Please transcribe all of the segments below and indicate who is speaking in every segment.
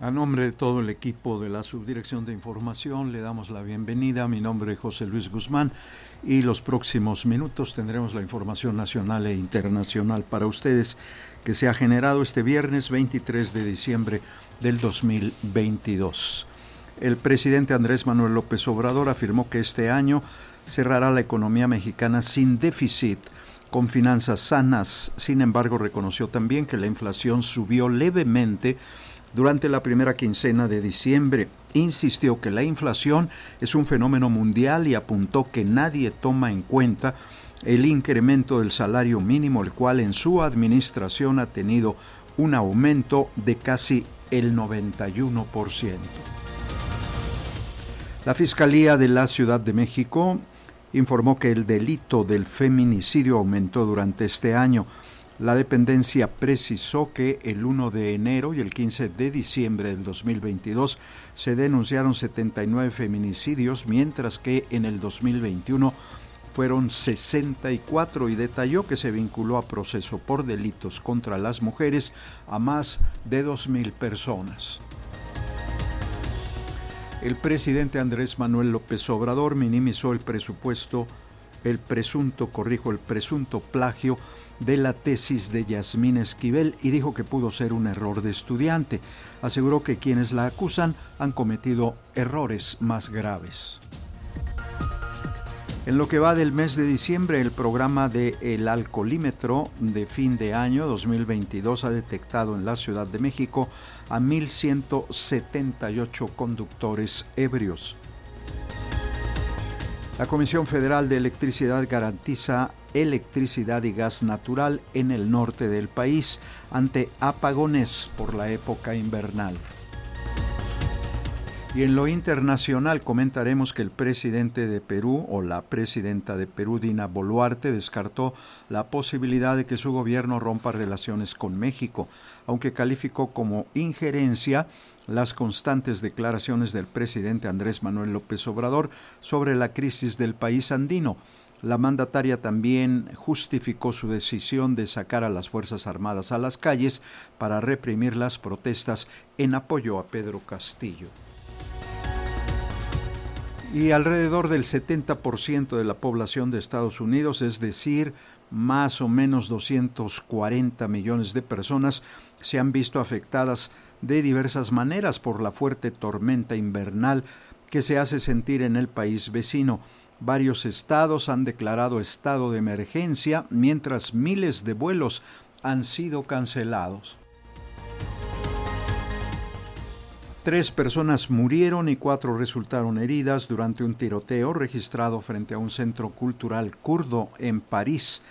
Speaker 1: A nombre de todo el equipo de la Subdirección de Información le damos la bienvenida. Mi nombre es José Luis Guzmán y los próximos minutos tendremos la información nacional e internacional para ustedes que se ha generado este viernes 23 de diciembre del 2022. El presidente Andrés Manuel López Obrador afirmó que este año cerrará la economía mexicana sin déficit con finanzas sanas. Sin embargo, reconoció también que la inflación subió levemente durante la primera quincena de diciembre. Insistió que la inflación es un fenómeno mundial y apuntó que nadie toma en cuenta el incremento del salario mínimo, el cual en su administración ha tenido un aumento de casi el 91%. La Fiscalía de la Ciudad de México informó que el delito del feminicidio aumentó durante este año. La dependencia precisó que el 1 de enero y el 15 de diciembre del 2022 se denunciaron 79 feminicidios, mientras que en el 2021 fueron 64 y detalló que se vinculó a proceso por delitos contra las mujeres a más de 2.000 personas. El presidente Andrés Manuel López Obrador minimizó el presupuesto, el presunto, corrijo, el presunto plagio de la tesis de Yasmín Esquivel y dijo que pudo ser un error de estudiante. Aseguró que quienes la acusan han cometido errores más graves. En lo que va del mes de diciembre, el programa de El Alcoholímetro de fin de año 2022 ha detectado en la Ciudad de México a 1.178 conductores ebrios. La Comisión Federal de Electricidad garantiza electricidad y gas natural en el norte del país ante apagones por la época invernal. Y en lo internacional comentaremos que el presidente de Perú o la presidenta de Perú, Dina Boluarte, descartó la posibilidad de que su gobierno rompa relaciones con México, aunque calificó como injerencia las constantes declaraciones del presidente Andrés Manuel López Obrador sobre la crisis del país andino. La mandataria también justificó su decisión de sacar a las Fuerzas Armadas a las calles para reprimir las protestas en apoyo a Pedro Castillo y alrededor del 70% de la población de Estados Unidos, es decir, más o menos 240 millones de personas, se han visto afectadas de diversas maneras por la fuerte tormenta invernal que se hace sentir en el país vecino. Varios estados han declarado estado de emergencia, mientras miles de vuelos han sido cancelados. Tres personas murieron y cuatro resultaron heridas durante un tiroteo registrado frente a un centro cultural kurdo en París,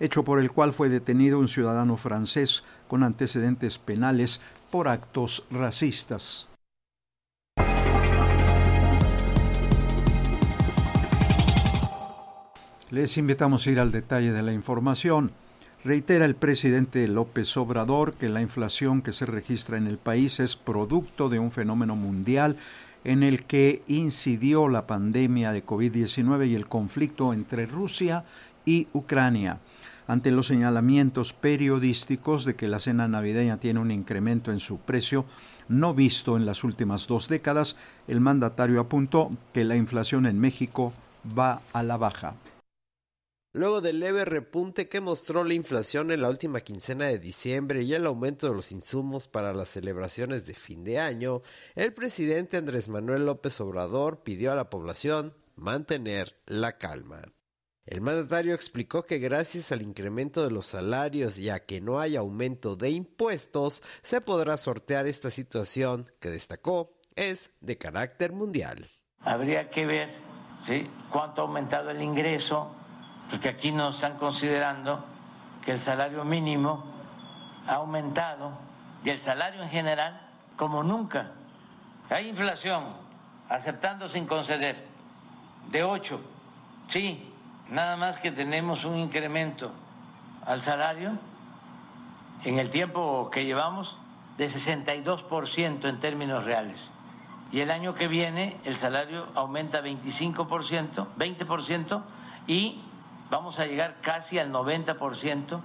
Speaker 1: hecho por el cual fue detenido un ciudadano francés con antecedentes penales por actos racistas. Les invitamos a ir al detalle de la información. Reitera el presidente López Obrador que la inflación que se registra en el país es producto de un fenómeno mundial en el que incidió la pandemia de COVID-19 y el conflicto entre Rusia y Ucrania. Ante los señalamientos periodísticos de que la cena navideña tiene un incremento en su precio no visto en las últimas dos décadas, el mandatario apuntó que la inflación en México va a la baja
Speaker 2: luego del leve repunte que mostró la inflación en la última quincena de diciembre y el aumento de los insumos para las celebraciones de fin de año, el presidente Andrés Manuel López Obrador pidió a la población mantener la calma. El mandatario explicó que gracias al incremento de los salarios y a que no hay aumento de impuestos, se podrá sortear esta situación que destacó es de carácter mundial.
Speaker 3: Habría que ver ¿sí? cuánto ha aumentado el ingreso porque aquí nos están considerando que el salario mínimo ha aumentado y el salario en general como nunca. Hay inflación, aceptando sin conceder, de 8. Sí, nada más que tenemos un incremento al salario en el tiempo que llevamos de 62% en términos reales. Y el año que viene el salario aumenta 25%, 20% y vamos a llegar casi al 90%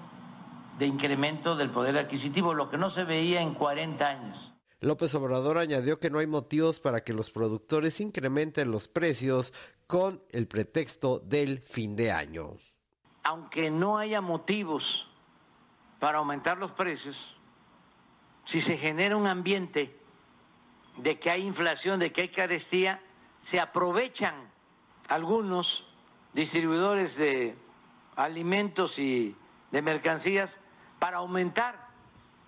Speaker 3: de incremento del poder adquisitivo, lo que no se veía en 40 años.
Speaker 2: López Obrador añadió que no hay motivos para que los productores incrementen los precios con el pretexto del fin de año.
Speaker 3: Aunque no haya motivos para aumentar los precios, si se genera un ambiente de que hay inflación, de que hay carestía, se aprovechan algunos distribuidores de alimentos y de mercancías para aumentar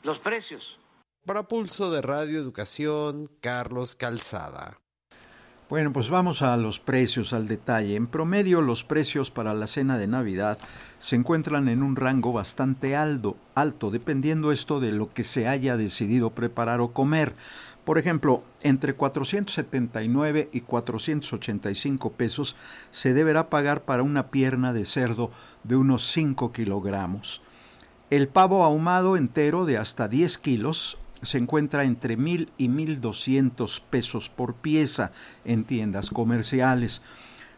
Speaker 3: los precios.
Speaker 2: Para Pulso de Radio Educación, Carlos Calzada.
Speaker 1: Bueno, pues vamos a los precios al detalle. En promedio, los precios para la cena de Navidad se encuentran en un rango bastante alto, alto, dependiendo esto de lo que se haya decidido preparar o comer. Por ejemplo, entre 479 y 485 pesos se deberá pagar para una pierna de cerdo de unos 5 kilogramos. El pavo ahumado entero de hasta 10 kilos se encuentra entre mil y mil doscientos pesos por pieza en tiendas comerciales.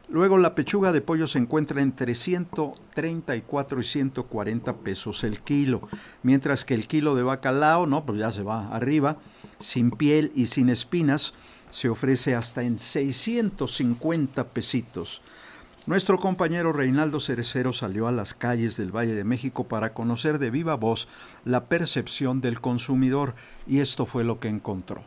Speaker 1: Luego la pechuga de pollo se encuentra entre 134 y 140 pesos el kilo, mientras que el kilo de bacalao, no, pues ya se va arriba, sin piel y sin espinas, se ofrece hasta en 650 pesitos. Nuestro compañero Reinaldo Cerecero salió a las calles del Valle de México para conocer de viva voz la percepción del consumidor y esto fue lo que encontró.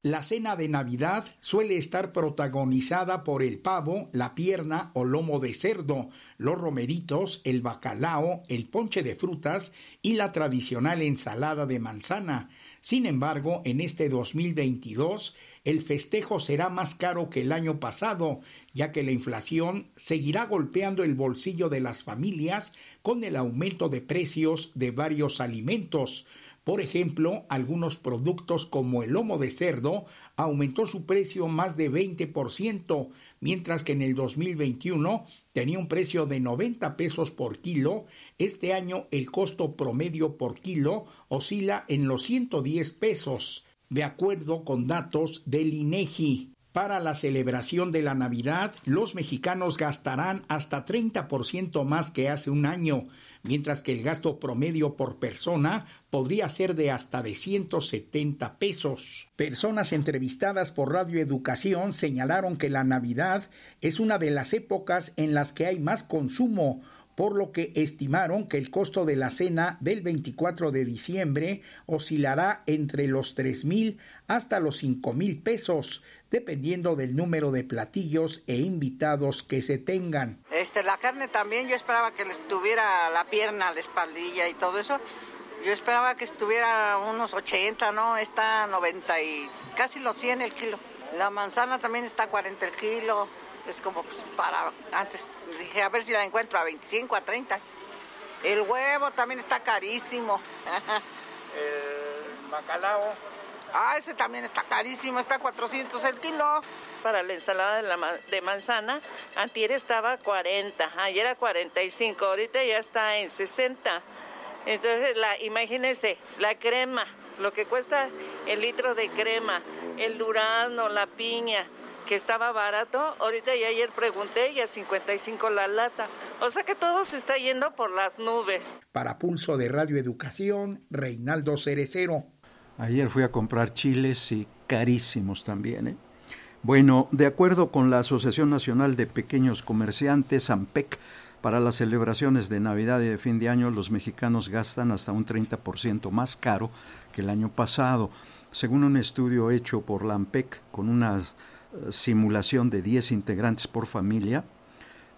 Speaker 4: La cena de Navidad suele estar protagonizada por el pavo, la pierna o lomo de cerdo, los romeritos, el bacalao, el ponche de frutas y la tradicional ensalada de manzana. Sin embargo, en este 2022 el festejo será más caro que el año pasado, ya que la inflación seguirá golpeando el bolsillo de las familias con el aumento de precios de varios alimentos. Por ejemplo, algunos productos como el lomo de cerdo aumentó su precio más de 20%, mientras que en el 2021 tenía un precio de 90 pesos por kilo, este año el costo promedio por kilo oscila en los 110 pesos de acuerdo con datos del INEGI. Para la celebración de la Navidad, los mexicanos gastarán hasta 30% más que hace un año, mientras que el gasto promedio por persona podría ser de hasta de 170 pesos. Personas entrevistadas por Radio Educación señalaron que la Navidad es una de las épocas en las que hay más consumo, por lo que estimaron que el costo de la cena del 24 de diciembre oscilará entre los tres mil hasta los cinco mil pesos, dependiendo del número de platillos e invitados que se tengan.
Speaker 5: Este, la carne también, yo esperaba que les tuviera la pierna, la espaldilla y todo eso. Yo esperaba que estuviera unos 80, ¿no? Está 90 y casi los 100 el kilo. La manzana también está 40 el kilo es como pues, para, antes dije a ver si la encuentro a 25, a 30. El huevo también está carísimo.
Speaker 6: El bacalao.
Speaker 5: Ah, ese también está carísimo, está a 400 el kilo.
Speaker 7: Para la ensalada de, la, de manzana, antier estaba 40, ayer era 45, ahorita ya está en 60. Entonces, la, imagínense, la crema, lo que cuesta el litro de crema, el durazno, la piña, que estaba barato, ahorita y ayer pregunté y a 55 la lata. O sea que todo se está yendo por las nubes.
Speaker 4: Para Pulso de Radio Educación, Reinaldo Cerecero.
Speaker 1: Ayer fui a comprar chiles y carísimos también, ¿eh? Bueno, de acuerdo con la Asociación Nacional de Pequeños Comerciantes, AMPEC, para las celebraciones de Navidad y de fin de año, los mexicanos gastan hasta un 30% más caro que el año pasado. Según un estudio hecho por la AMPEC con unas simulación de 10 integrantes por familia.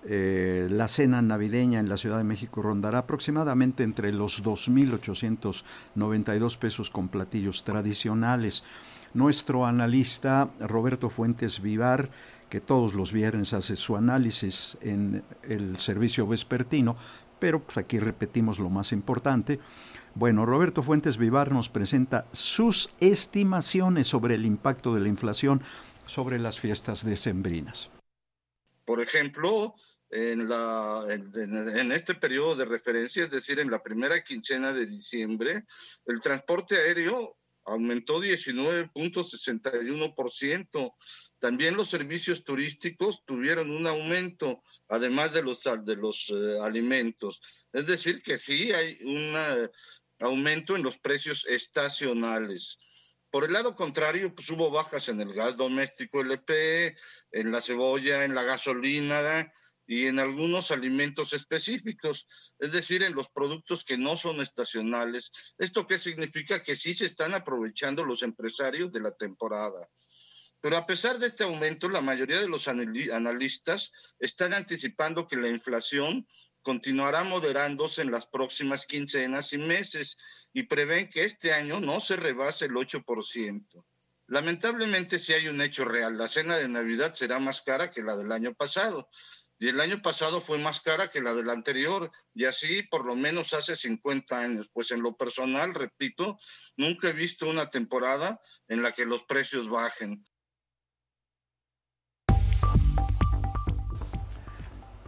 Speaker 1: Eh, la cena navideña en la Ciudad de México rondará aproximadamente entre los 2.892 pesos con platillos tradicionales. Nuestro analista Roberto Fuentes Vivar, que todos los viernes hace su análisis en el servicio vespertino, pero pues aquí repetimos lo más importante. Bueno, Roberto Fuentes Vivar nos presenta sus estimaciones sobre el impacto de la inflación sobre las fiestas decembrinas.
Speaker 6: Por ejemplo, en, este periodo de referencia, es decir, en la primera quincena de diciembre, el transporte aéreo aumentó 19.61%. También los servicios turísticos tuvieron un aumento, además de los, de los eh, alimentos. Es decir, que sí hay un eh, aumento en los precios estacionales. Por el lado contrario, pues hubo bajas en el gas doméstico LP, en la cebolla, en la gasolina, y en algunos alimentos específicos, es decir, en los productos que no son estacionales. ¿Esto qué significa? Que sí se están aprovechando los empresarios de la temporada. Pero a pesar de este aumento, la mayoría de los analistas están anticipando que la inflación continuará moderándose en las próximas quincenas y meses y prevén que este año no se rebase el 8%. Lamentablemente, si hay un hecho real, la cena de Navidad será más cara que la del año pasado y el año pasado fue más cara que la del anterior, y así por lo menos hace 50 años. Pues en lo personal, repito, nunca he visto una temporada en la que los precios bajen.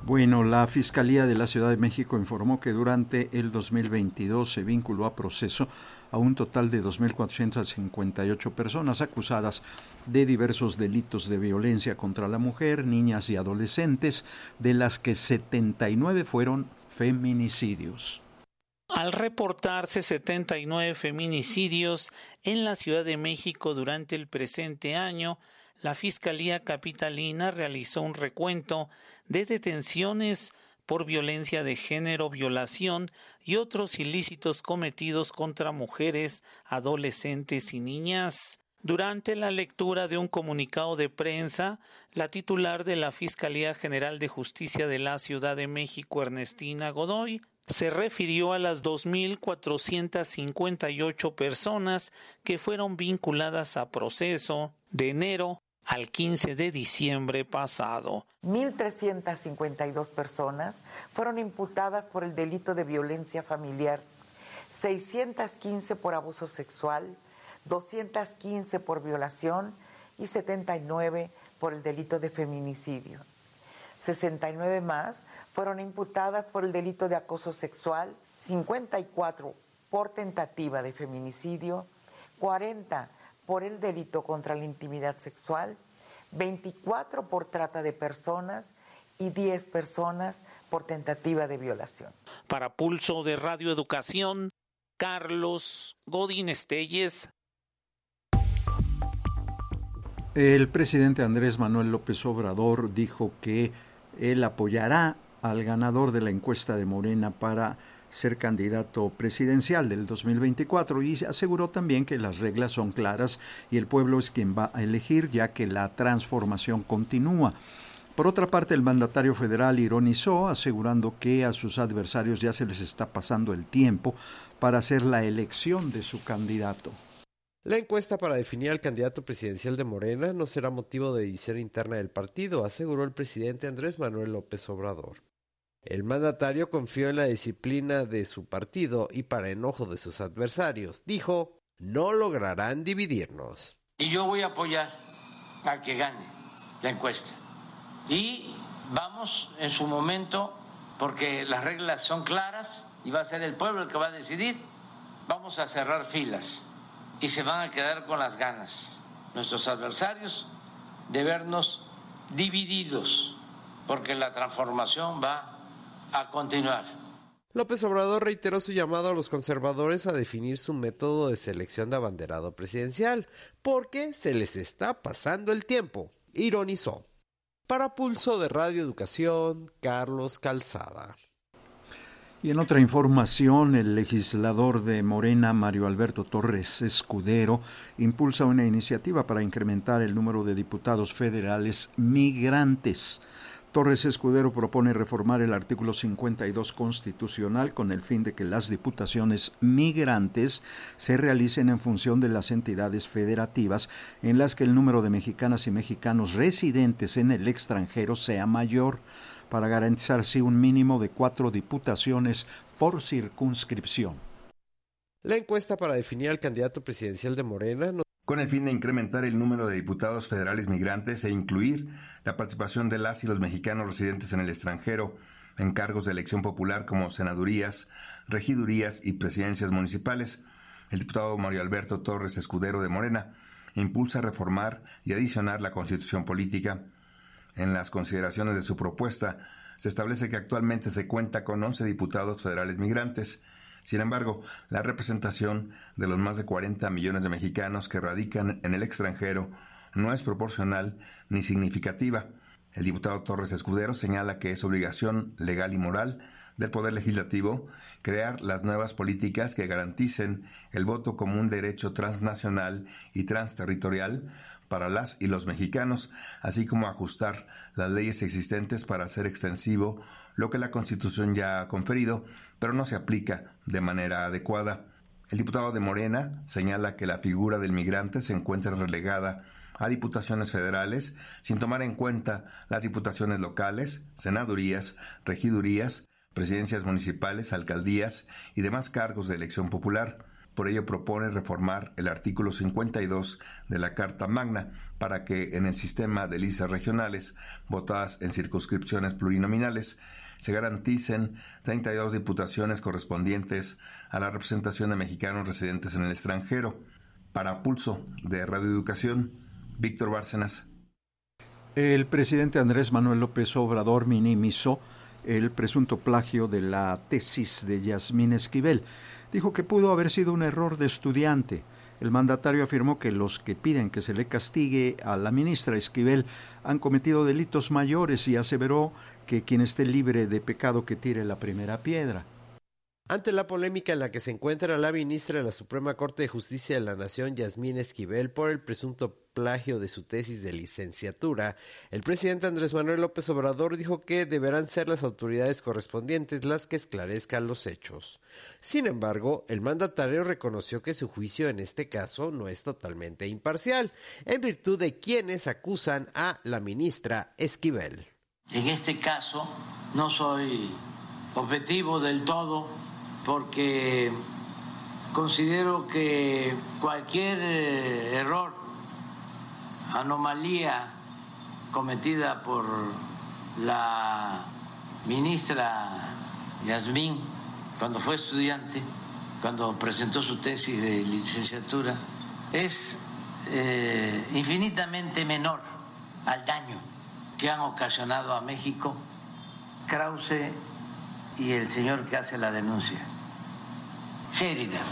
Speaker 1: Bueno, la Fiscalía de la Ciudad de México informó que durante el 2022 se vinculó a proceso a un total de 2.458 personas acusadas de diversos delitos de violencia contra la mujer, niñas y adolescentes, de las que 79 fueron feminicidios.
Speaker 8: Al reportarse 79 feminicidios en la Ciudad de México durante el presente año, la Fiscalía Capitalina realizó un recuento de detenciones por violencia de género, violación y otros ilícitos cometidos contra mujeres, adolescentes y niñas. Durante la lectura de un comunicado de prensa, la titular de la Fiscalía General de Justicia de la Ciudad de México, Ernestina Godoy, se refirió a las 2.458 personas que fueron vinculadas a proceso de enero al 15 de diciembre pasado.
Speaker 9: 1.352 personas fueron imputadas por el delito de violencia familiar, 615 por abuso sexual, 215 por violación y 79 por el delito de feminicidio. 69 más fueron imputadas por el delito de acoso sexual, 54 por tentativa de feminicidio, 40 por el delito contra la intimidad sexual, 24 por trata de personas y 10 personas por tentativa de violación.
Speaker 8: Para Pulso de Radio Educación, Carlos Godín Estelles.
Speaker 1: El presidente Andrés Manuel López Obrador dijo que él apoyará al ganador de la encuesta de Morena para ser candidato presidencial del 2024 y aseguró también que las reglas son claras y el pueblo es quien va a elegir ya que la transformación continúa. Por otra parte, el mandatario federal ironizó, asegurando que a sus adversarios ya se les está pasando el tiempo para hacer la elección de su candidato.
Speaker 2: La encuesta para definir al candidato presidencial de Morena no será motivo de división interna del partido, aseguró el presidente Andrés Manuel López Obrador. El mandatario confió en la disciplina de su partido y para enojo de sus adversarios, dijo, no lograrán dividirnos.
Speaker 3: Y yo voy a apoyar a que gane la encuesta. Y vamos en su momento, porque las reglas son claras y va a ser el pueblo el que va a decidir, vamos a cerrar filas y se van a quedar con las ganas nuestros adversarios de vernos divididos, porque la transformación va a continuar.
Speaker 2: López Obrador reiteró su llamado a los conservadores a definir su método de selección de abanderado presidencial, porque se les está pasando el tiempo, ironizó. Para Pulso de Radio Educación, Carlos Calzada.
Speaker 1: Y en otra información, el legislador de Morena, Mario Alberto Torres Escudero, impulsa una iniciativa para incrementar el número de diputados federales migrantes. Torres Escudero propone reformar el artículo 52 constitucional con el fin de que las diputaciones migrantes se realicen en función de las entidades federativas en las que el número de mexicanas y mexicanos residentes en el extranjero sea mayor, para garantizar así un mínimo de cuatro diputaciones por circunscripción.
Speaker 2: La encuesta para definir al candidato presidencial de Morena
Speaker 10: con el fin de incrementar el número de diputados federales migrantes e incluir la participación de las y los mexicanos residentes en el extranjero en cargos de elección popular como senadurías, regidurías y presidencias municipales. El diputado Mario Alberto Torres Escudero de Morena impulsa reformar y adicionar la constitución política. En las consideraciones de su propuesta, se establece que actualmente se cuenta con 11 diputados federales migrantes, sin embargo, la representación de los más de 40 millones de mexicanos que radican en el extranjero no es proporcional ni significativa. El diputado Torres Escudero señala que es obligación legal y moral del Poder Legislativo crear las nuevas políticas que garanticen el voto como un derecho transnacional y transterritorial para las y los mexicanos, así como ajustar las leyes existentes para hacer extensivo lo que la Constitución ya ha conferido, pero no se aplica de manera adecuada. El diputado de Morena señala que la figura del migrante se encuentra relegada a diputaciones federales sin tomar en cuenta las diputaciones locales, senadurías, regidurías, presidencias municipales, alcaldías y demás cargos de elección popular. Por ello propone reformar el artículo 52 de la Carta Magna para que en el sistema de listas regionales votadas en circunscripciones plurinominales se garanticen 32 diputaciones correspondientes a la representación de mexicanos residentes en el extranjero. Para Pulso de Radio Educación, Víctor Bárcenas.
Speaker 1: El presidente Andrés Manuel López Obrador minimizó el presunto plagio de la tesis de Yasmín Esquivel. Dijo que pudo haber sido un error de estudiante. El mandatario afirmó que los que piden que se le castigue a la ministra Esquivel han cometido delitos mayores y aseveró que quien esté libre de pecado que tire la primera piedra.
Speaker 2: Ante la polémica en la que se encuentra la ministra de la Suprema Corte de Justicia de la Nación, Yasmín Esquivel, por el presunto plagio de su tesis de licenciatura, el presidente Andrés Manuel López Obrador dijo que deberán ser las autoridades correspondientes las que esclarezcan los hechos. Sin embargo, el mandatario reconoció que su juicio en este caso no es totalmente imparcial, en virtud de quienes acusan a la ministra Esquivel.
Speaker 3: En este caso, no soy objetivo del todo porque considero que cualquier eh, error, anomalía cometida por la ministra Yasmín cuando fue estudiante, cuando presentó su tesis de licenciatura, es eh, infinitamente menor al daño que han ocasionado a México Krause y el señor que hace la denuncia. Sheridan.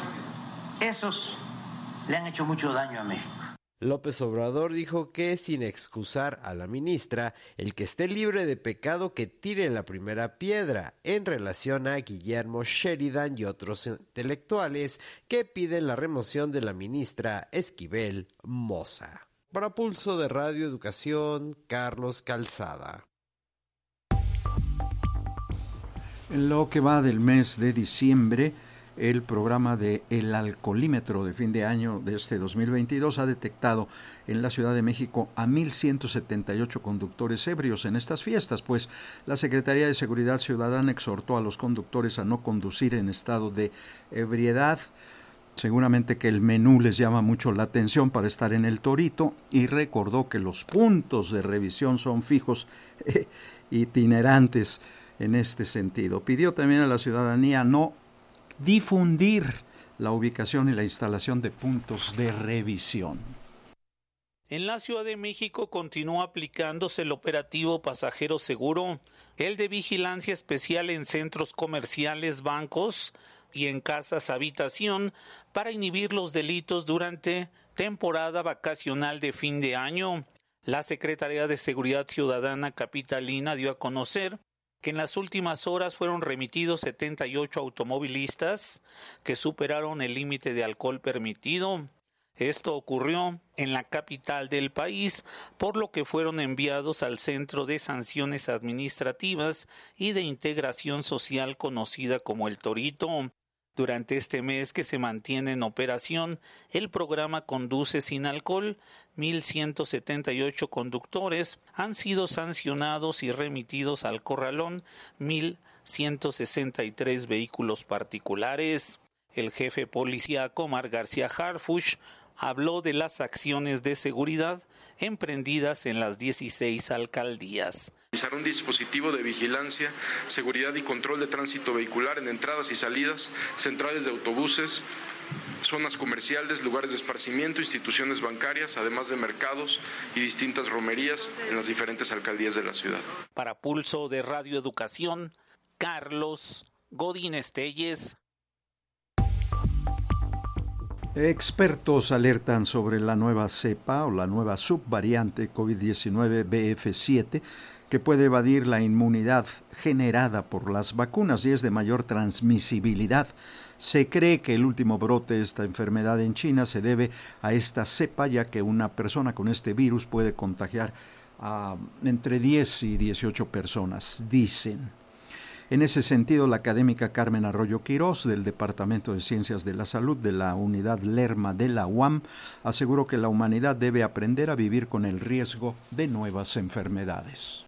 Speaker 3: Esos le han hecho mucho daño a México.
Speaker 2: López Obrador dijo que sin excusar a la ministra, el que esté libre de pecado que tire la primera piedra en relación a Guillermo Sheridan y otros intelectuales que piden la remoción de la ministra Esquivel Moza. Para Pulso de Radio Educación, Carlos Calzada.
Speaker 1: En lo que va del mes de diciembre, el programa de El Alcoholímetro de fin de año de este 2022 ha detectado en la Ciudad de México a 1.178 conductores ebrios en estas fiestas, pues la Secretaría de Seguridad Ciudadana exhortó a los conductores a no conducir en estado de ebriedad. Seguramente que el menú les llama mucho la atención para estar en el torito y recordó que los puntos de revisión son fijos e itinerantes en este sentido. Pidió también a la ciudadanía no difundir la ubicación y la instalación de puntos de revisión.
Speaker 8: En la Ciudad de México continúa aplicándose el operativo Pasajero Seguro, el de vigilancia especial en centros comerciales, bancos y en casas habitación para inhibir los delitos durante temporada vacacional de fin de año. La Secretaría de Seguridad Ciudadana Capitalina dio a conocer que en las últimas horas fueron remitidos 78 automovilistas que superaron el límite de alcohol permitido. Esto ocurrió en la capital del país, por lo que fueron enviados al Centro de Sanciones Administrativas y de Integración Social conocida como el Torito. Durante este mes que se mantiene en operación, el programa Conduce sin alcohol, 1.178 conductores han sido sancionados y remitidos al corralón 1.163 vehículos particulares. El jefe policía Comar García Harfush habló de las acciones de seguridad emprendidas en las 16 alcaldías.
Speaker 11: Un dispositivo de vigilancia, seguridad y control de tránsito vehicular en entradas y salidas, centrales de autobuses, zonas comerciales, lugares de esparcimiento, instituciones bancarias, además de mercados y distintas romerías en las diferentes alcaldías de la ciudad.
Speaker 8: Para Pulso de Radio Educación, Carlos Godín Estelles.
Speaker 1: Expertos alertan sobre la nueva cepa o la nueva subvariante COVID-19 BF7 que puede evadir la inmunidad generada por las vacunas y es de mayor transmisibilidad. Se cree que el último brote de esta enfermedad en China se debe a esta cepa, ya que una persona con este virus puede contagiar a entre 10 y 18 personas, dicen. En ese sentido, la académica Carmen Arroyo Quirós, del Departamento de Ciencias de la Salud de la Unidad Lerma de la UAM, aseguró que la humanidad debe aprender a vivir con el riesgo de nuevas enfermedades.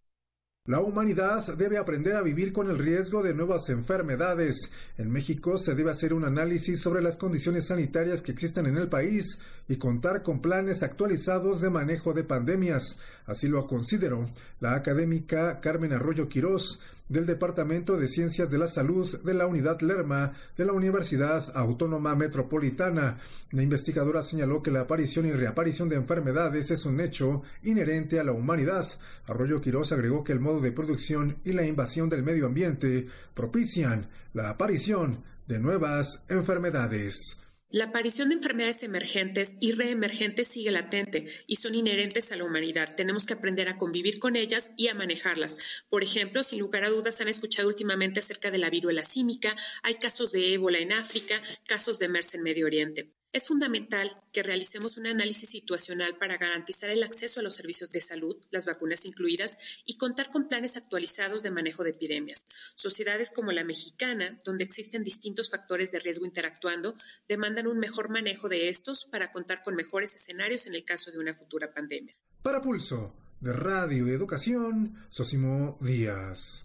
Speaker 12: La humanidad debe aprender a vivir con el riesgo de nuevas enfermedades. En México se debe hacer un análisis sobre las condiciones sanitarias que existen en el país y contar con planes actualizados de manejo de pandemias. Así lo consideró la académica Carmen Arroyo Quirós del Departamento de Ciencias de la Salud de la Unidad Lerma de la Universidad Autónoma Metropolitana. La investigadora señaló que la aparición y reaparición de enfermedades es un hecho inherente a la humanidad. Arroyo Quiroz agregó que el modo de producción y la invasión del medio ambiente propician la aparición de nuevas enfermedades.
Speaker 13: La aparición de enfermedades emergentes y reemergentes sigue latente y son inherentes a la humanidad. Tenemos que aprender a convivir con ellas y a manejarlas. Por ejemplo, sin lugar a dudas han escuchado últimamente acerca de la viruela símica, hay casos de ébola en África, casos de MERS en Medio Oriente. Es fundamental que realicemos un análisis situacional para garantizar el acceso a los servicios de salud, las vacunas incluidas, y contar con planes actualizados de manejo de epidemias. Sociedades como la mexicana, donde existen distintos factores de riesgo interactuando, demandan un mejor manejo de estos para contar con mejores escenarios en el caso de una futura pandemia.
Speaker 12: Para Pulso, de Radio y Educación, Sosimo Díaz.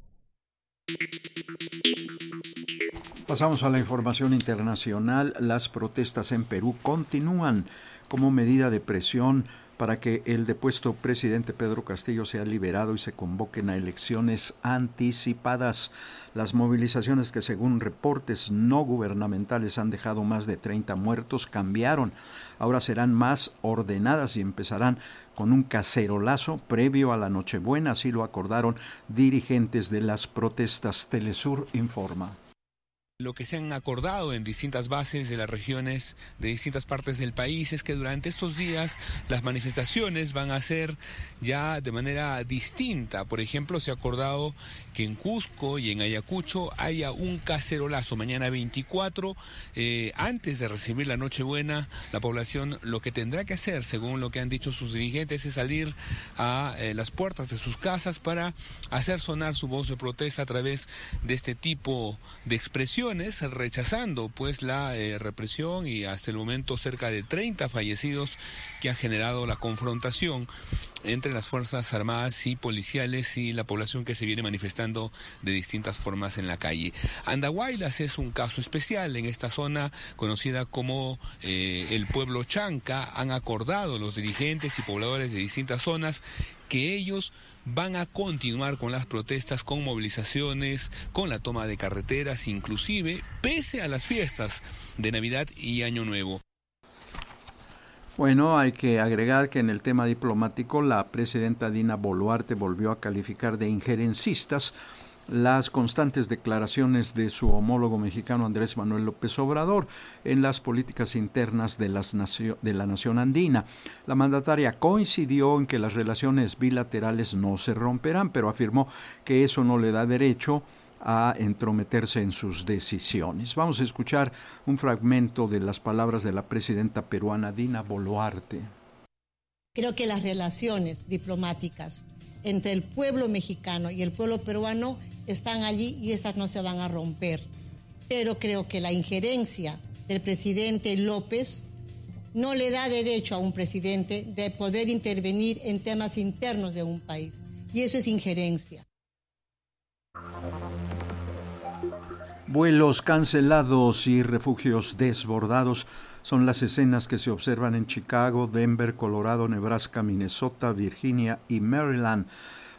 Speaker 1: Pasamos a la información internacional. Las protestas en Perú continúan como medida de presión para que el depuesto presidente Pedro Castillo sea liberado y se convoquen a elecciones anticipadas. Las movilizaciones que según reportes no gubernamentales han dejado más de 30 muertos cambiaron. Ahora serán más ordenadas y empezarán con un cacerolazo previo a la Nochebuena, así lo acordaron dirigentes de las protestas. Telesur informa
Speaker 14: lo que se han acordado en distintas bases de las regiones de distintas partes del país es que durante estos días las manifestaciones van a ser ya de manera distinta. Por ejemplo, se ha acordado que en Cusco y en Ayacucho haya un cacerolazo mañana 24. Eh, antes de recibir la Nochebuena, la población lo que tendrá que hacer, según lo que han dicho sus dirigentes, es salir a eh, las puertas de sus casas para hacer sonar su voz de protesta a través de este tipo de expresión rechazando pues la eh, represión y hasta el momento cerca de 30 fallecidos que ha generado la confrontación entre las Fuerzas Armadas y policiales y la población que se viene manifestando de distintas formas en la calle. Andahuaylas es un caso especial en esta zona conocida como eh, el pueblo Chanca. Han acordado los dirigentes y pobladores de distintas zonas que ellos van a continuar con las protestas, con movilizaciones, con la toma de carreteras, inclusive pese a las fiestas de Navidad y Año Nuevo.
Speaker 1: Bueno, hay que agregar que en el tema diplomático la presidenta Dina Boluarte volvió a calificar de injerencistas las constantes declaraciones de su homólogo mexicano Andrés Manuel López Obrador en las políticas internas de, las de, la nación andina. La mandataria coincidió en que las relaciones bilaterales no se romperán, pero afirmó que eso no le da derecho a entrometerse en sus decisiones. Vamos a escuchar un fragmento de las palabras de la presidenta peruana Dina Boluarte.
Speaker 15: Creo que las relaciones diplomáticas entre el pueblo mexicano y el pueblo peruano están allí y estas no se van a romper. Pero creo que la injerencia del presidente López no le da derecho a un presidente de poder intervenir en temas internos de un país. Y eso es injerencia.
Speaker 1: Vuelos cancelados y refugios desbordados Son las escenas que se observan en Chicago, Denver, Colorado, Nebraska, Minnesota, Virginia y Maryland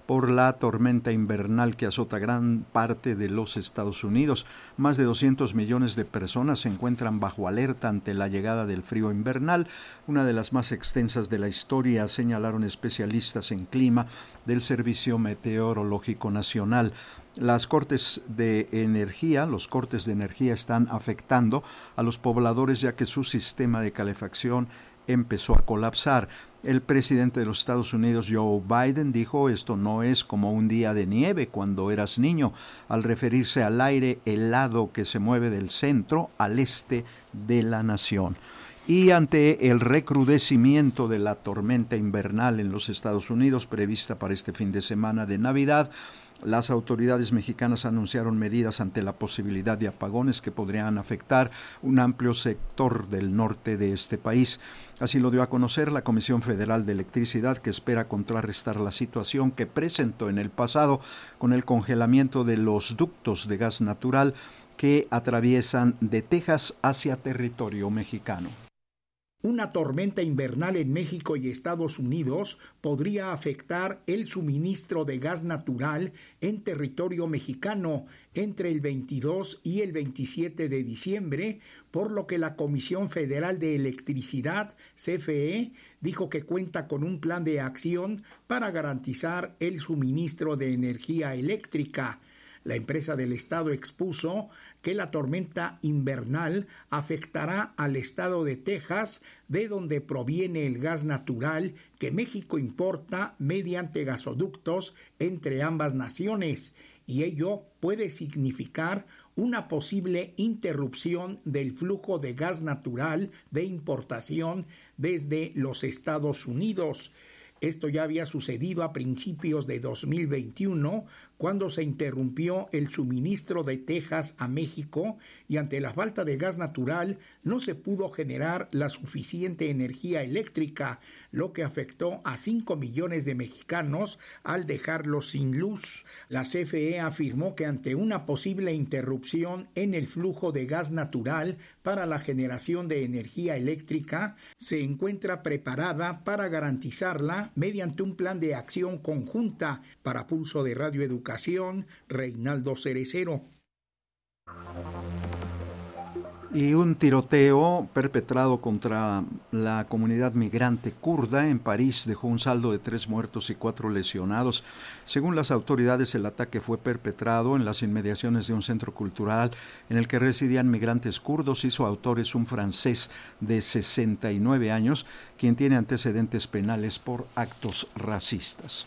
Speaker 1: por la tormenta invernal que azota gran parte de los Estados Unidos. Más de 200 millones de personas se encuentran bajo alerta ante la llegada del frío invernal, una de las más extensas de la historia, señalaron especialistas en clima del Servicio Meteorológico Nacional. Las cortes de energía, los cortes de energía están afectando a los pobladores ya que su sistema de calefacción empezó a colapsar. El presidente de los Estados Unidos, Joe Biden, dijo esto no es como un día de nieve cuando eras niño, al referirse al aire helado que se mueve del centro al este de la nación. Y ante el recrudecimiento de la tormenta invernal en los Estados Unidos prevista para este fin de semana de Navidad, las autoridades mexicanas anunciaron medidas ante la posibilidad de apagones que podrían afectar un amplio sector del norte de este país. Así lo dio a conocer la Comisión Federal de Electricidad, que espera contrarrestar la situación que presentó en el pasado con el congelamiento de los ductos de gas natural que atraviesan de Texas hacia territorio mexicano.
Speaker 4: Una tormenta invernal en México y Estados Unidos podría afectar el suministro de gas natural en territorio mexicano entre el 22 y el 27 de diciembre, por lo que la Comisión Federal de Electricidad, CFE, dijo que cuenta con un plan de acción para garantizar el suministro de energía eléctrica. La empresa del Estado expuso que la tormenta invernal afectará al estado de Texas, de donde proviene el gas natural que México importa mediante gasoductos entre ambas naciones, y ello puede significar una posible interrupción del flujo de gas natural de importación desde los Estados Unidos. Esto ya había sucedido a principios de 2021 cuando se interrumpió el suministro de Texas a México y ante la falta de gas natural no se pudo generar la suficiente energía eléctrica, lo que afectó a 5 millones de mexicanos al dejarlos sin luz. La CFE afirmó que ante una posible interrupción en el flujo de gas natural para la generación de energía eléctrica, se encuentra preparada para garantizarla mediante un plan de acción conjunta para pulso de radioeducación Reinaldo Cerecero
Speaker 1: y un tiroteo perpetrado contra la comunidad migrante kurda en París dejó un saldo de tres muertos y cuatro lesionados. Según las autoridades, el ataque fue perpetrado en las inmediaciones de un centro cultural en el que residían migrantes kurdos y su autor es un francés de 69 años, quien tiene antecedentes penales por actos racistas.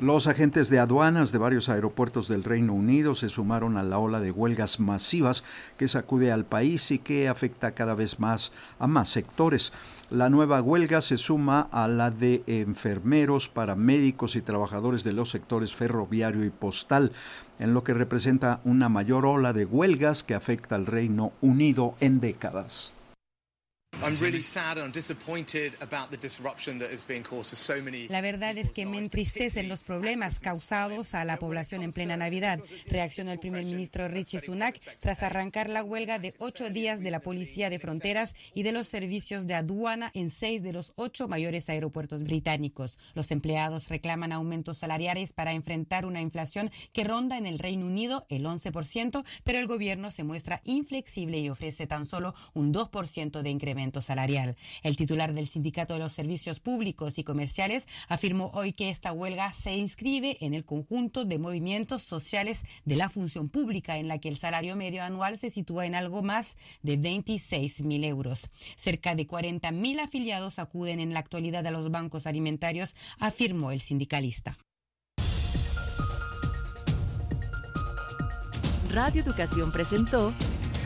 Speaker 1: Los agentes de aduanas de varios aeropuertos del Reino Unido se sumaron a la ola de huelgas masivas que sacude al país y que afecta cada vez más a más sectores. La nueva huelga se suma a la de enfermeros, paramédicos y trabajadores de los sectores ferroviario y postal, en lo que representa una mayor ola de huelgas que afecta al Reino Unido en décadas.
Speaker 16: La verdad es que me entristecen los problemas causados a la población en plena Navidad. Reaccionó el primer ministro Richie Sunak tras arrancar la huelga de ocho días de la Policía de Fronteras y de los servicios de aduana en seis de los ocho mayores aeropuertos británicos. Los empleados reclaman aumentos salariales para enfrentar una inflación que ronda en el Reino Unido el 11%, pero el gobierno se muestra inflexible y ofrece tan solo un 2% de salarial. El titular del Sindicato de los Servicios Públicos y Comerciales afirmó hoy que esta huelga se inscribe en el conjunto de movimientos sociales de la función pública, en la que el salario medio anual se sitúa en algo más de 26 mil euros. Cerca de 40 mil afiliados acuden en la actualidad a los bancos alimentarios, afirmó el sindicalista.
Speaker 17: Radio Educación presentó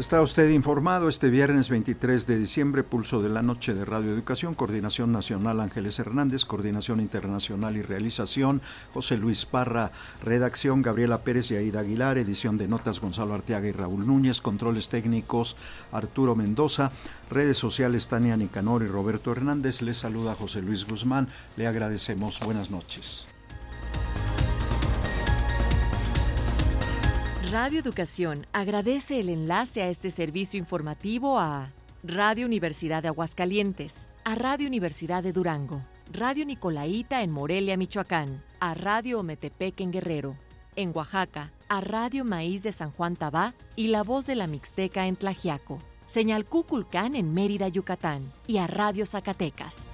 Speaker 1: Está usted informado este viernes 23 de diciembre, pulso de la noche de Radio Educación, Coordinación Nacional Ángeles Hernández, Coordinación Internacional y Realización, José Luis Parra, redacción Gabriela Pérez y Aida Aguilar, edición de notas Gonzalo Arteaga y Raúl Núñez, controles técnicos Arturo Mendoza, redes sociales Tania Nicanor y Roberto Hernández. Les saluda José Luis Guzmán, le agradecemos. Buenas noches.
Speaker 17: Radio Educación agradece el enlace a este servicio informativo a Radio Universidad de Aguascalientes, a Radio Universidad de Durango, Radio Nicolaita en Morelia, Michoacán, a Radio Ometepec en Guerrero, en Oaxaca, a Radio Maíz de San Juan Tabá y La Voz de la Mixteca en Tlajiaco, Señal Cuculcán en Mérida, Yucatán y a Radio Zacatecas.